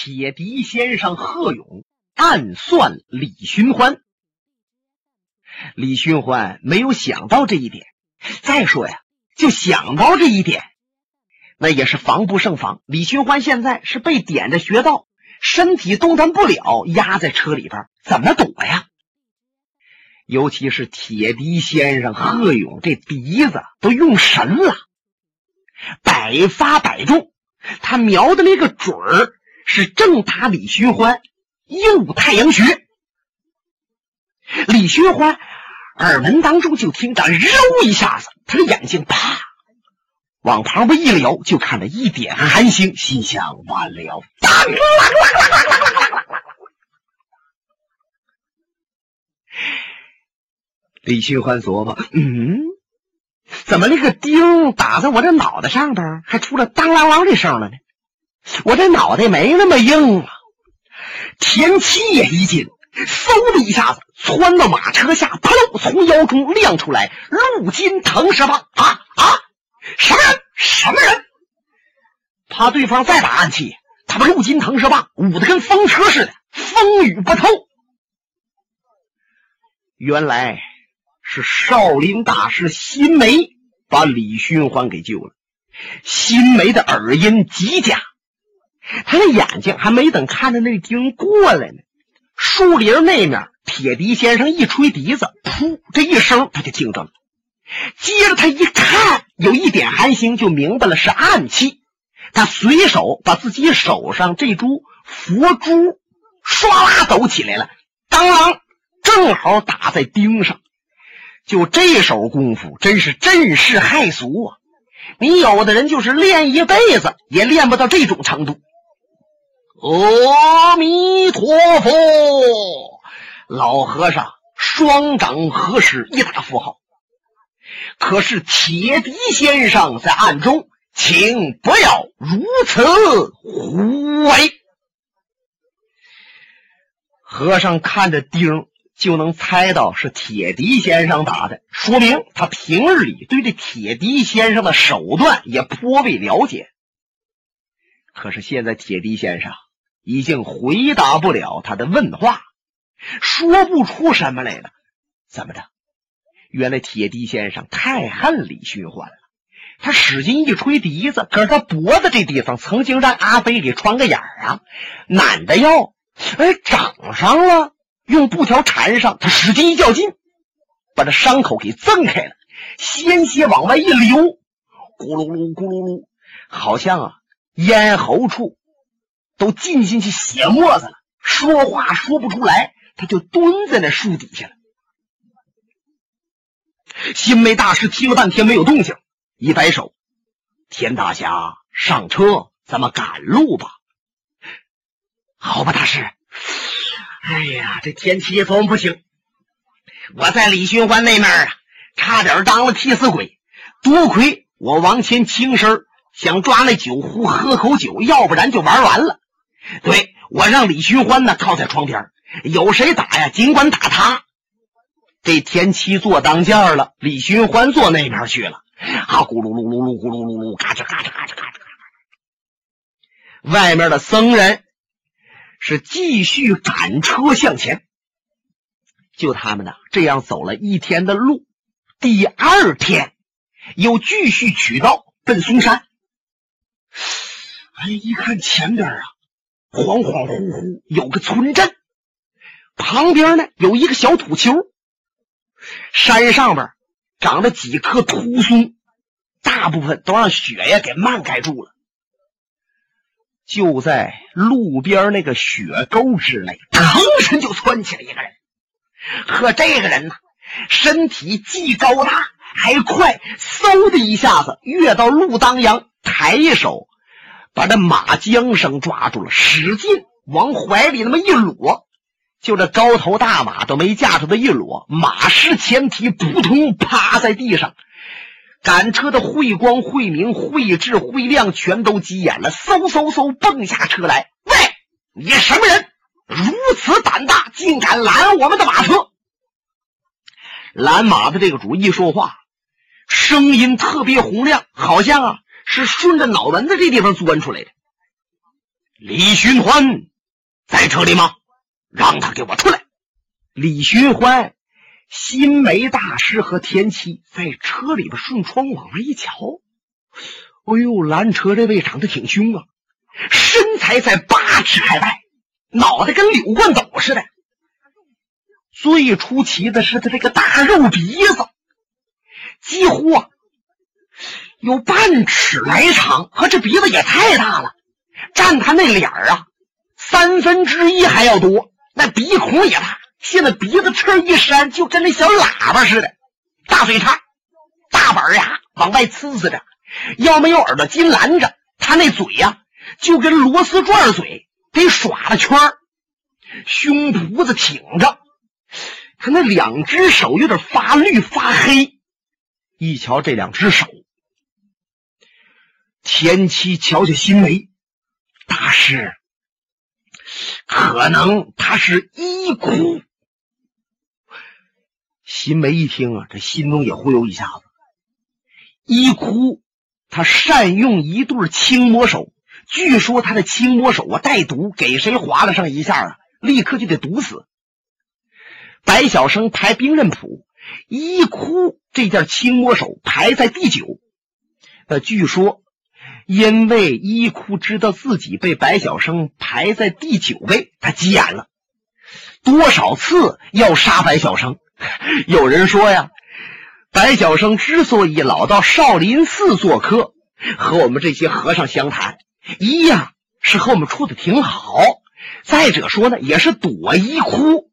铁笛先生贺勇暗算李寻欢。李寻欢没有想到这一点。再说呀，就想到这一点，那也是防不胜防。李寻欢现在是被点着穴道，身体动弹不了，压在车里边，怎么躲呀？尤其是铁笛先生贺勇，这笛子都用神了，百发百中，他瞄的那个准儿是正打李寻欢右太阳穴。李寻欢耳门当中就听到“揉”一下子，他的眼睛啪往旁边一撩，就看到一点寒星，心想完了，当李寻欢琢磨：“嗯，怎么那个钉打在我这脑袋上边，还出了当啷啷的声了呢？我这脑袋没那么硬啊！”田七也一紧，嗖的一下子窜到马车下，扑从腰中亮出来陆金藤十棒啊啊！什么人？什么人？怕对方再打暗器，他把陆金藤十棒捂得跟风车似的，风雨不透。原来。是少林大师辛梅把李寻欢给救了。辛梅的耳音极佳，他的眼睛还没等看着那钉过来呢，树林那面铁笛先生一吹笛子，噗，这一声他就听着了。接着他一看，有一点寒星，就明白了是暗器。他随手把自己手上这株佛珠唰啦抖起来了，当啷，正好打在钉上。就这手功夫，真是震世骇俗啊！你有的人就是练一辈子，也练不到这种程度。阿弥陀佛，老和尚双掌合十，一打符号。可是铁笛先生在暗中，请不要如此胡为。和尚看着钉。就能猜到是铁笛先生打的，说明他平日里对这铁笛先生的手段也颇为了解。可是现在铁笛先生已经回答不了他的问话，说不出什么来了。怎么着？原来铁笛先生太恨李寻欢了，他使劲一吹笛子，可是他脖子这地方曾经让阿飞给穿个眼儿啊，懒得要，哎，长上了。用布条缠上，他使劲一较劲，把这伤口给挣开了，鲜血往外一流，咕噜噜咕噜噜，好像啊咽喉处都进进去血沫子了，说话说不出来，他就蹲在那树底下了。新梅大师听了半天没有动静，一摆手：“田大侠，上车，咱们赶路吧。”好吧，大师。哎呀，这天气怎么不行？我在李寻欢那面啊，差点当了替死鬼。多亏我王谦轻身，想抓那酒壶喝口酒，要不然就玩完了。对我让李寻欢呢靠在窗边，有谁打呀，尽管打他。这天七坐当间了，李寻欢坐那边去了。啊，咕噜噜噜噜，咕噜噜噜，嘎吱嘎吱嘎吱嘎吱嘎吱。外面的僧人。是继续赶车向前，就他们呢，这样走了一天的路，第二天又继续取道奔嵩山。哎，一看前边啊，恍恍惚惚有个村镇，旁边呢有一个小土丘，山上边长着几棵秃松，大部分都让雪呀给漫盖住了。就在路边那个雪沟之内，腾身就窜起来一个人。可，这个人呢，身体既高大还快，嗖的一下子跃到路当阳，抬一手把这马缰绳抓住了，使劲往怀里那么一裸，就这高头大马都没架住的一裸，马失前蹄，扑通趴在地上。赶车的慧光、慧明、慧智、慧亮全都急眼了，嗖嗖嗖蹦下车来。喂，你什么人？如此胆大，竟敢拦我们的马车！拦马的这个主一说话，声音特别洪亮，好像啊是顺着脑门子这地方钻出来的。李寻欢在这里吗？让他给我出来！”李寻欢、新梅大师和田七在车里边顺窗往外一瞧，哎呦，拦车这位长得挺凶啊，身材在八尺开外，脑袋跟柳冠斗似的。最出奇的是他这个大肉鼻子，几乎啊有半尺来长，和这鼻子也太大了，占他那脸儿啊三分之一还要多。那鼻孔也大，现在鼻子翅一扇，就跟那小喇叭似的。大嘴叉，大板牙往外呲呲着，要没有耳朵筋拦着，他那嘴呀就跟螺丝转嘴，得耍了圈儿胸脯子挺着。他那两只手有点发绿发黑，一瞧这两只手，前妻瞧瞧新梅大师，可能他是一哭。新梅一听啊，这心中也忽悠一下子。一哭，他善用一对青魔手，据说他的青魔手啊带毒，给谁划了上一下啊，立刻就得毒死。白晓生排兵刃谱，一哭这件青魔手排在第九。呃，据说因为一哭知道自己被白晓生排在第九位，他急眼了，多少次要杀白晓生。有人说呀，白晓生之所以老到少林寺做客，和我们这些和尚相谈，一样是和我们处的挺好。再者说呢，也是躲一哭。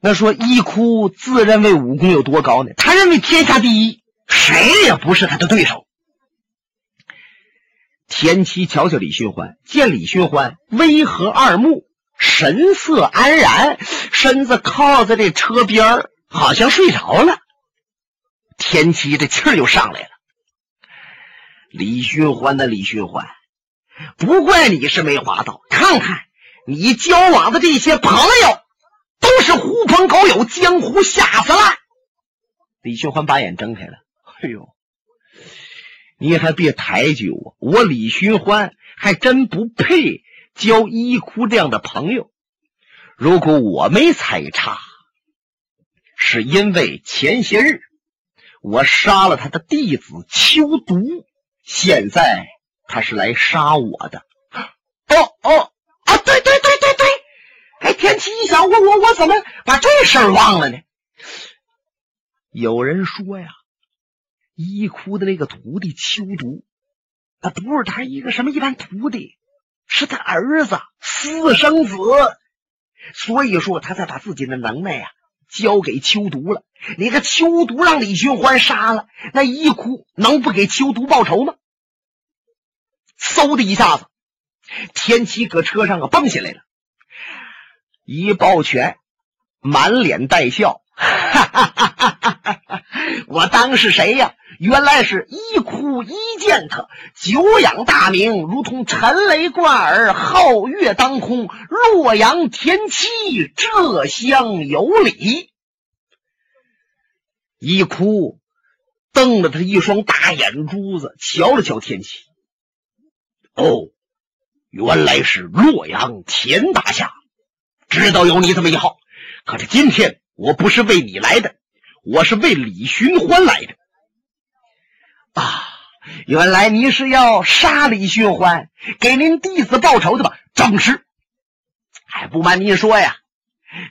那说一哭自认为武功有多高呢？他认为天下第一，谁也不是他的对手。田七瞧瞧李寻欢，见李寻欢微合二目，神色安然，身子靠在这车边好像睡着了。田七这气儿又上来了。李寻欢的李寻欢，不怪你是梅花道，看看你交往的这些朋友。都是狐朋狗友，江湖下死了。李寻欢把眼睁开了。哎呦，你还别抬举我，我李寻欢还真不配交一哭这样的朋友。如果我没猜差，是因为前些日我杀了他的弟子秋毒，现在他是来杀我的。哦哦啊！对对对对对。哎，天启一想，我我我怎么把这事儿忘了呢？有人说呀，一哭的那个徒弟秋毒，他不是他一个什么一般徒弟，是他儿子私生子，所以说他才把自己的能耐呀交给秋毒了。你个秋毒让李寻欢杀了，那一哭能不给秋毒报仇吗？嗖的一下子，天启搁车上啊蹦下来了。一抱拳，满脸带笑，哈哈哈哈哈哈！我当是谁呀？原来是一哭一见他，久仰大名，如同陈雷贯耳，皓月当空，洛阳天气，这厢有礼。一哭瞪了他一双大眼珠子，瞧了瞧天气。哦，原来是洛阳田大侠。知道有你这么一号，可是今天我不是为你来的，我是为李寻欢来的。啊，原来你是要杀李寻欢，给您弟子报仇的吧？正是。哎不瞒您说呀，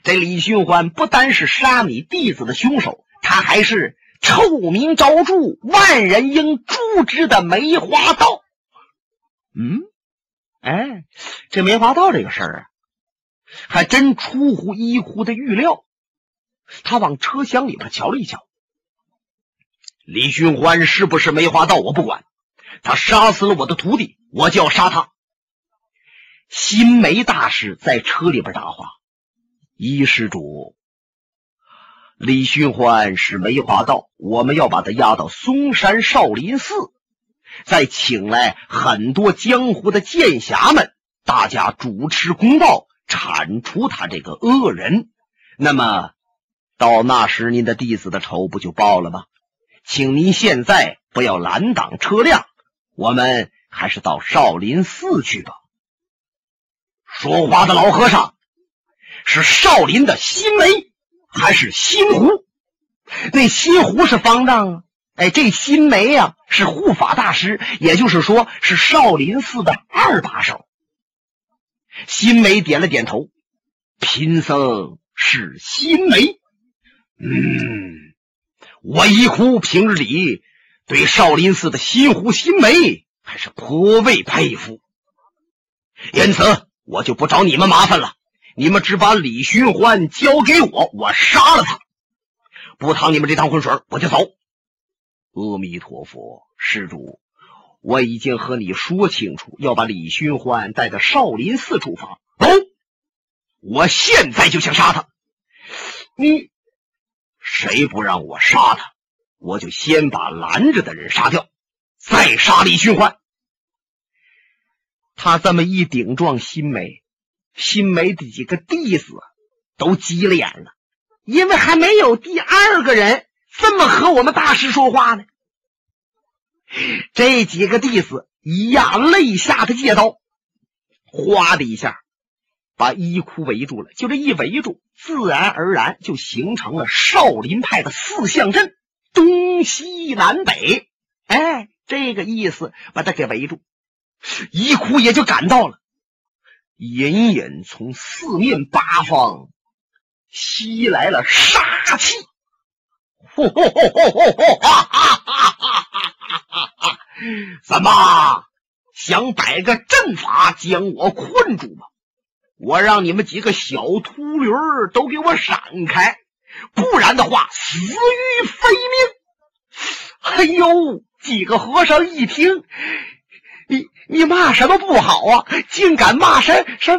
这李寻欢不单是杀你弟子的凶手，他还是臭名昭著、万人应诛之的梅花道。嗯，哎，这梅花道这个事儿啊。还真出乎一呼的预料，他往车厢里边瞧了一瞧。李寻欢是不是梅花道？我不管，他杀死了我的徒弟，我就要杀他。新梅大师在车里边答话：“一施主，李寻欢是梅花道，我们要把他押到嵩山少林寺，再请来很多江湖的剑侠们，大家主持公道。”铲除他这个恶人，那么到那时您的弟子的仇不就报了吗？请您现在不要拦挡车辆，我们还是到少林寺去吧。说话的老和尚是少林的新梅还是新湖？那新湖是方丈啊，哎，这新梅呀是护法大师，也就是说是少林寺的二把手。新梅点了点头，贫僧是新梅。嗯，我一哭平日里对少林寺的心湖心梅还是颇为佩服，因此我就不找你们麻烦了。你们只把李寻欢交给我，我杀了他。不趟你们这趟浑水，我就走。阿弥陀佛，施主，我已经和你说清楚，要把李寻欢带到少林寺处罚。走，我现在就想杀他。你谁不让我杀他，我就先把拦着的人杀掉，再杀李寻欢。他这么一顶撞新梅，新梅的几个弟子都急了眼了。因为还没有第二个人这么和我们大师说话呢。这几个弟子眼泪下的借刀，哗的一下把衣库围住了。就这一围住，自然而然就形成了少林派的四象阵，东西南北。哎，这个意思把他给围住，衣库也就赶到了，隐隐从四面八方。吸来了杀气，哈哈哈哈哈哈怎么想摆个阵法将我困住吗？我让你们几个小秃驴儿都给我闪开，不然的话死于非命！哎呦，几个和尚一听，你你骂什么不好啊？竟敢骂什什？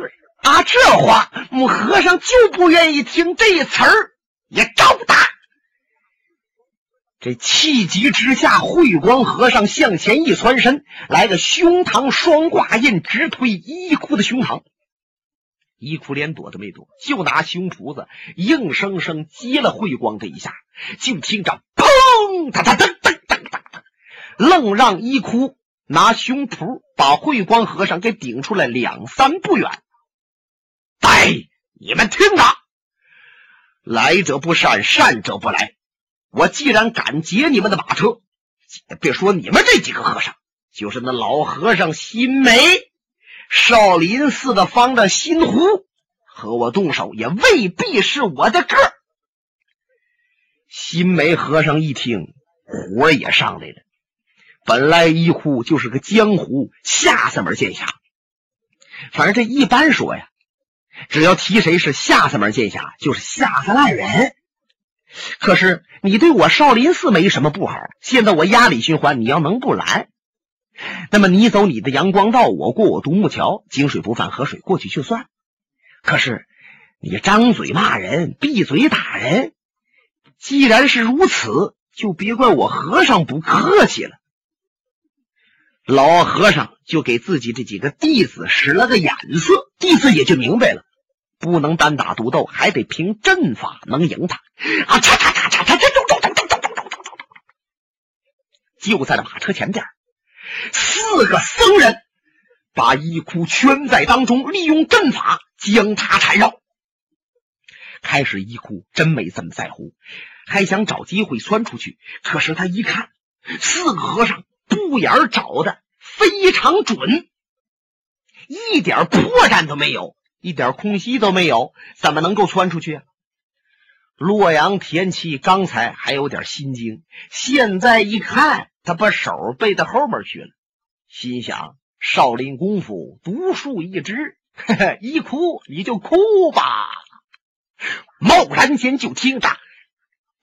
啊，这话我们和尚就不愿意听这词儿，也照打。这气急之下，慧光和尚向前一窜身，来个胸膛双挂印，直推衣裤的胸膛。衣裤连躲都没躲，就拿胸脯子硬生生接了慧光这一下。就听着“砰”哒哒噔噔噔噔，愣让衣裤拿胸脯把慧光和尚给顶出来两三步远。哎，你们听着，来者不善，善者不来。我既然敢劫你们的马车，别说你们这几个和尚，就是那老和尚心梅，少林寺的方丈新湖，和我动手也未必是我的个儿。新梅和尚一听，火也上来了。本来一呼就是个江湖下三门剑侠，反正这一般说呀。只要提谁是下三门剑侠，就是下三滥人。可是你对我少林寺没什么不好，现在我压李寻欢，你要能不拦，那么你走你的阳光道，我过我独木桥，井水不犯河水，过去就算。可是你张嘴骂人，闭嘴打人，既然是如此，就别怪我和尚不客气了。老和尚就给自己这几个弟子使了个眼色，弟子也就明白了，不能单打独斗，还得凭阵法能赢他。啊，嚓嚓嚓嚓嚓，就在那马车前边。四个僧人把衣库圈在当中，利用阵法将他缠绕。开始衣库真没这么在乎，还想找机会窜出去。可是他一看，四个和尚。布眼找的非常准，一点破绽都没有，一点空隙都没有，怎么能够窜出去啊？洛阳田七刚才还有点心惊，现在一看，他把手背到后面去了，心想：少林功夫独树一帜，一哭你就哭吧。贸然间就听着，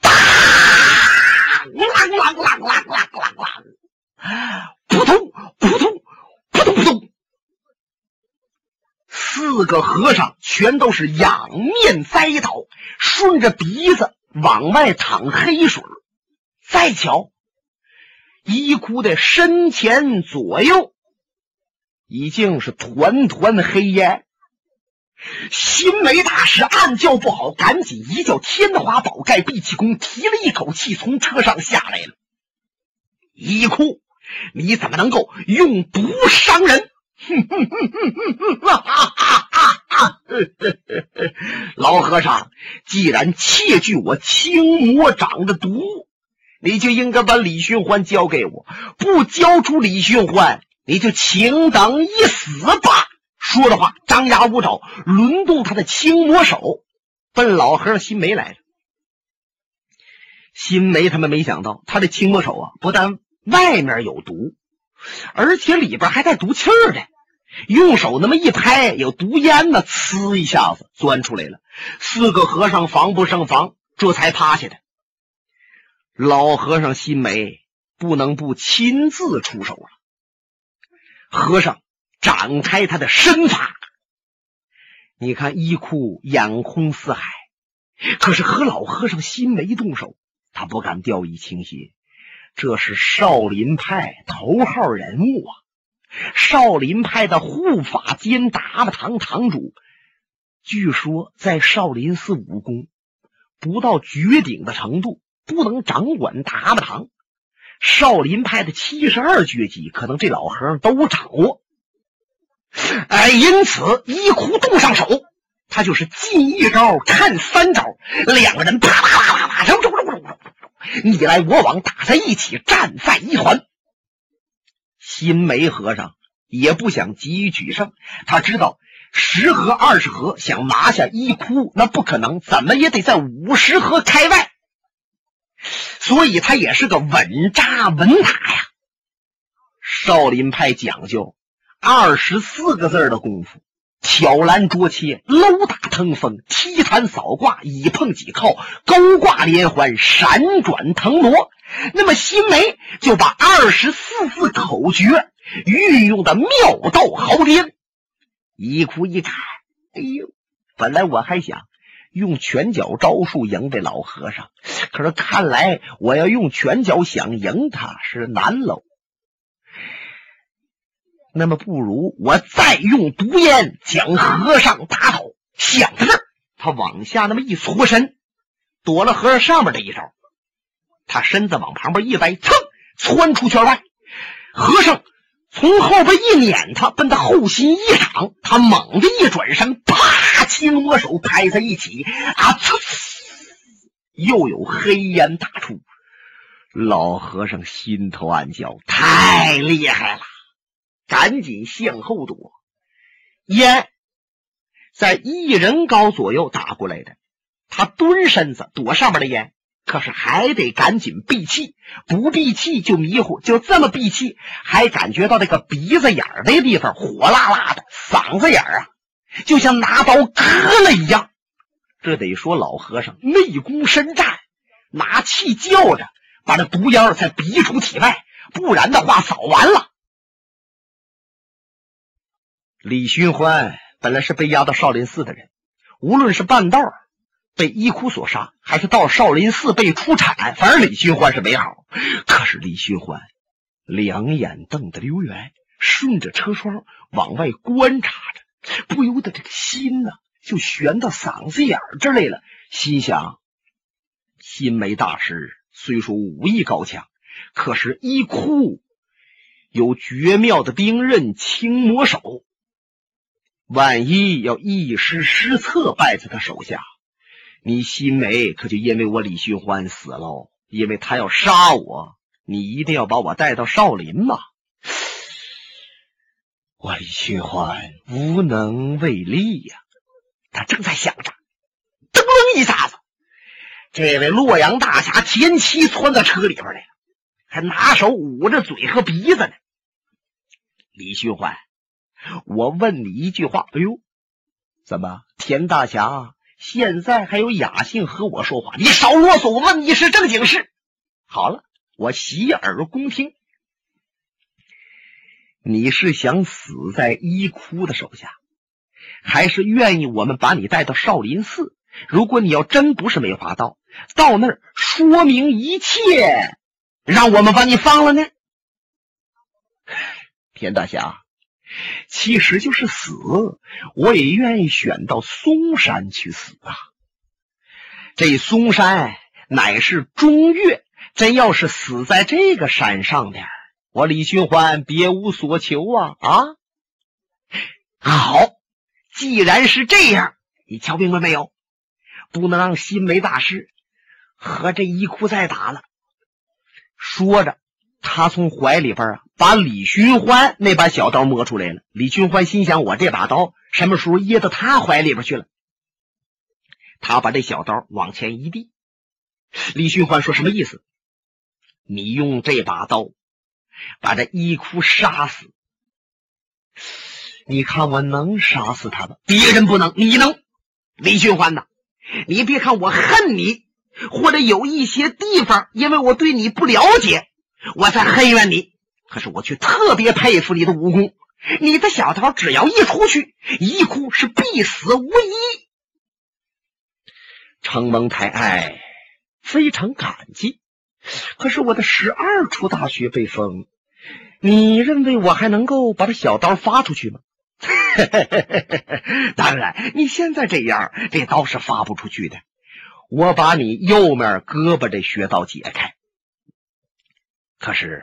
哒，啷啷啷啷啷啷啷。扑通扑通扑通扑通，四个和尚全都是仰面栽倒，顺着鼻子往外淌黑水。再瞧，一哭的身前左右已经是团团黑烟。新梅大师暗叫不好，赶紧一叫天华宝盖闭气功，提了一口气从车上下来了。一哭。你怎么能够用毒伤人？哈哈哈哈哈！老和尚，既然窃据我青魔掌的毒，你就应该把李寻欢交给我。不交出李寻欢，你就请等一死吧！说着话，张牙舞爪，抡动他的青魔手，奔老和尚新梅来了。新梅他们没想到，他的青魔手啊，不但外面有毒，而且里边还带毒气儿的。用手那么一拍，有毒烟呢，呲一下子钻出来了。四个和尚防不胜防，这才趴下的。老和尚心梅不能不亲自出手了。和尚展开他的身法，你看衣裤眼空四海，可是和老和尚心梅动手，他不敢掉以轻心。这是少林派头号人物啊！少林派的护法兼达摩堂堂主，据说在少林寺武功不到绝顶的程度，不能掌管达摩堂。少林派的七十二绝技，可能这老和尚都掌握。哎，因此一哭动上手，他就是进一招看三招，两个人啪啪啪啪啪，揉揉揉揉揉，你来我往，打在一起，战在一团。新梅和尚也不想急于取胜，他知道十合二十合想拿下一哭，那不可能，怎么也得在五十合开外，所以他也是个稳扎稳打呀。少林派讲究二十四个字的功夫：挑篮捉切、搂打腾风、踢弹扫挂、以碰几靠、勾挂连环、闪转腾挪。那么新梅就把二十四字口诀运用的妙到毫巅。一哭一看，哎呦，本来我还想用拳脚招数赢这老和尚，可是看来我要用拳脚想赢他是难喽。那么不如我再用毒烟将和尚打倒。想到这儿，他往下那么一搓身，躲了和尚上面这一招。他身子往旁边一歪，噌，窜出圈外。和尚从后边一撵他，奔他后心一掌。他猛地一转身，啪，青魔手拍在一起，啊，呲，又有黑烟打出。老和尚心头暗叫：太厉害了！赶紧向后躲。烟在一人高左右打过来的，他蹲身子躲上面的烟。可是还得赶紧闭气，不闭气就迷糊。就这么闭气，还感觉到这个鼻子眼儿那地方火辣辣的，嗓子眼儿啊，就像拿刀割了一样。这得说老和尚内功深湛，拿气叫着把这毒烟才逼出体外，不然的话早完了。李寻欢本来是被押到少林寺的人，无论是半道被伊窟所杀，还是到少林寺被出产，反正李寻欢是没好。可是李寻欢两眼瞪得溜圆，顺着车窗往外观察着，不由得这个心呢就悬到嗓子眼儿这来了。心想：新梅大师虽说武艺高强，可是伊窟有绝妙的兵刃青魔手，万一要一时失策败在他手下。你新梅可就因为我李寻欢死喽，因为他要杀我，你一定要把我带到少林嘛。我李寻欢无能为力呀。他正在想着，噔楞一下子，这位洛阳大侠田七窜到车里边来了，还拿手捂着嘴和鼻子呢。李寻欢，我问你一句话，哎呦，怎么田大侠？现在还有雅兴和我说话，你少啰嗦！我问你是正经事。好了，我洗耳恭听。你是想死在一窟的手下，还是愿意我们把你带到少林寺？如果你要真不是没法到，到那儿说明一切，让我们把你放了呢？田大侠。其实就是死，我也愿意选到嵩山去死啊！这嵩山乃是中岳，真要是死在这个山上边，我李寻欢别无所求啊！啊，好，既然是这样，你瞧明白没有？不能让新梅大师和这一哭再打了。说着，他从怀里边啊把李寻欢那把小刀摸出来了。李寻欢心想：我这把刀什么时候掖到他怀里边去了？他把这小刀往前一递。李寻欢说：“什么意思？你用这把刀把这一哭杀死？你看我能杀死他吗？别人不能，你能。李寻欢呐，你别看我恨你，或者有一些地方因为我对你不了解，我才恨怨你。可是我却特别佩服你的武功。你的小刀只要一出去，一哭是必死无疑。”承蒙抬爱。非常感激，可是我的十二处大穴被封，你认为我还能够把这小刀发出去吗？当然，你现在这样，这刀是发不出去的。我把你右面胳膊这穴道解开，可是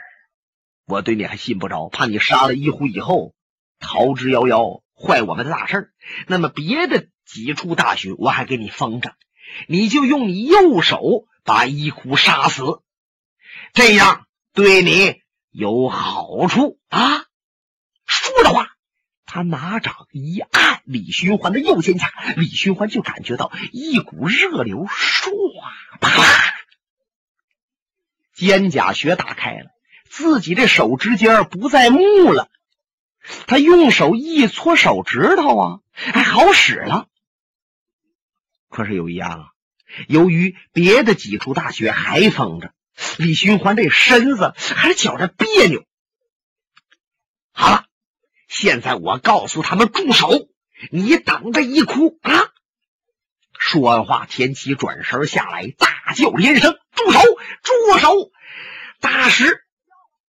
我对你还信不着，怕你杀了一虎以后逃之夭夭，坏我们的大事那么别的几处大穴我还给你封着，你就用你右手。把一虎杀死，这样对你有好处啊！说着话，他拿掌一按李寻欢的右肩胛，李寻欢就感觉到一股热流唰啪，肩胛穴打开了，自己这手指尖不再木了。他用手一搓手指头啊，还好使了。可是有一样啊。由于别的几处大穴还封着，李寻欢这身子还觉着别扭。好了，现在我告诉他们住手，你等着一哭啊！说完话，田七转身下来，大叫连声：“住手！住手！大师，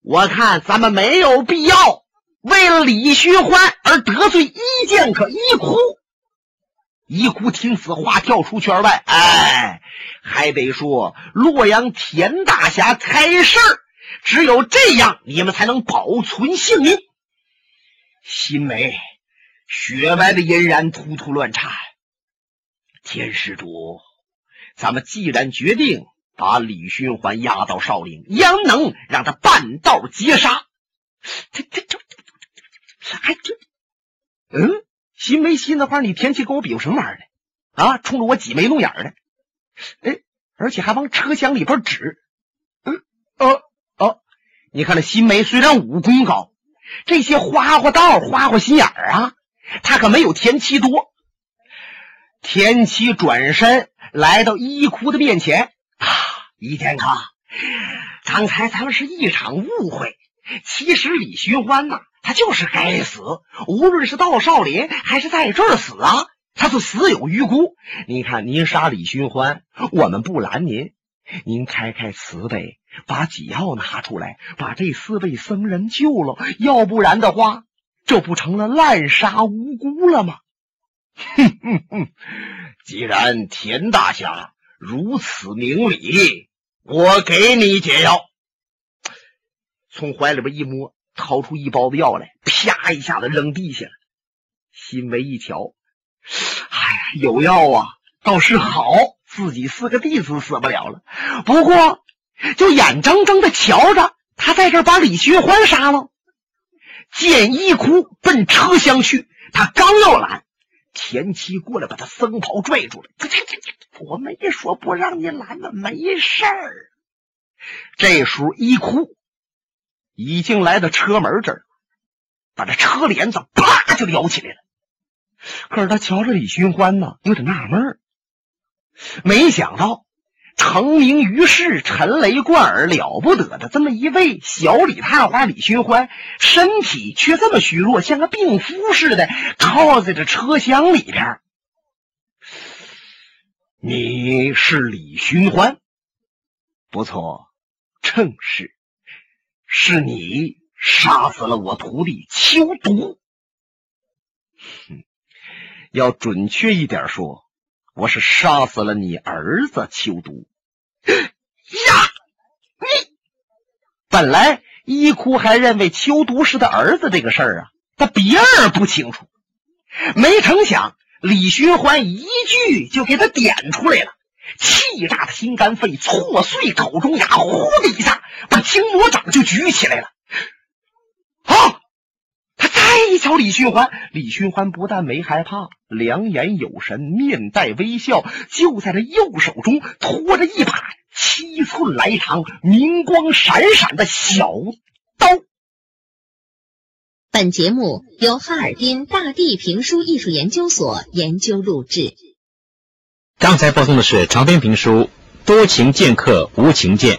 我看咱们没有必要为了李寻欢而得罪一剑客一哭。”一哭听此话，跳出圈外。哎，还得说洛阳田大侠才是，只有这样，你们才能保存性命。心梅，雪白的嫣然突突乱颤。天施主，咱们既然决定把李寻欢押到少陵，焉能让他半道截杀？这这这这，还这，嗯。心没心的话，你天气跟我比划什么玩意儿呢？啊，冲着我挤眉弄眼的，哎，而且还往车厢里边指。嗯，哦哦，你看那新梅虽然武功高，这些花花道、花花心眼儿啊，他可没有田七多。田七转身来到一哭的面前，啊，一剑客，刚才咱们是一场误会。其实李寻欢呐。他就是该死，无论是到少林还是在这儿死啊，他是死有余辜。你看，您杀李寻欢，我们不拦您，您开开慈悲，把解药拿出来，把这四位僧人救了。要不然的话，这不成了滥杀无辜了吗？哼哼哼！既然田大侠如此明理，我给你解药。从怀里边一摸。掏出一包子药来，啪一下子扔地下了。新梅一瞧，哎呀，有药啊，倒是好，自己四个弟子死不了了。不过，就眼睁睁的瞧着他在这把李寻欢杀了。见一哭奔车厢去，他刚要拦，田七过来把他僧袍拽住了。我没说不让你拦吗？没事儿。这时候一哭。已经来到车门这儿，把这车帘子啪就撩起来了。可是他瞧着李寻欢呢，有点纳闷没想到成名于世、陈雷贯耳了不得的这么一位小李探花李寻欢，身体却这么虚弱，像个病夫似的，靠在这车厢里边。你是李寻欢？不错，正是。是你杀死了我徒弟秋毒。要准确一点说，我是杀死了你儿子秋毒。呀，你本来一哭还认为秋毒是他儿子这个事儿啊，他别人不清楚。没成想李寻欢一句就给他点出来了，气炸的心肝肺，挫碎口中牙，呼的一下把青魔掌就举起来了。啊！他再一瞧李寻欢，李寻欢不但没害怕，两眼有神，面带微笑，就在他右手中托着一把七寸来长、明光闪闪的小刀。本节目由哈尔滨大地评书艺术研究所研究录制。刚才播送的是长篇评书《多情剑客无情剑》。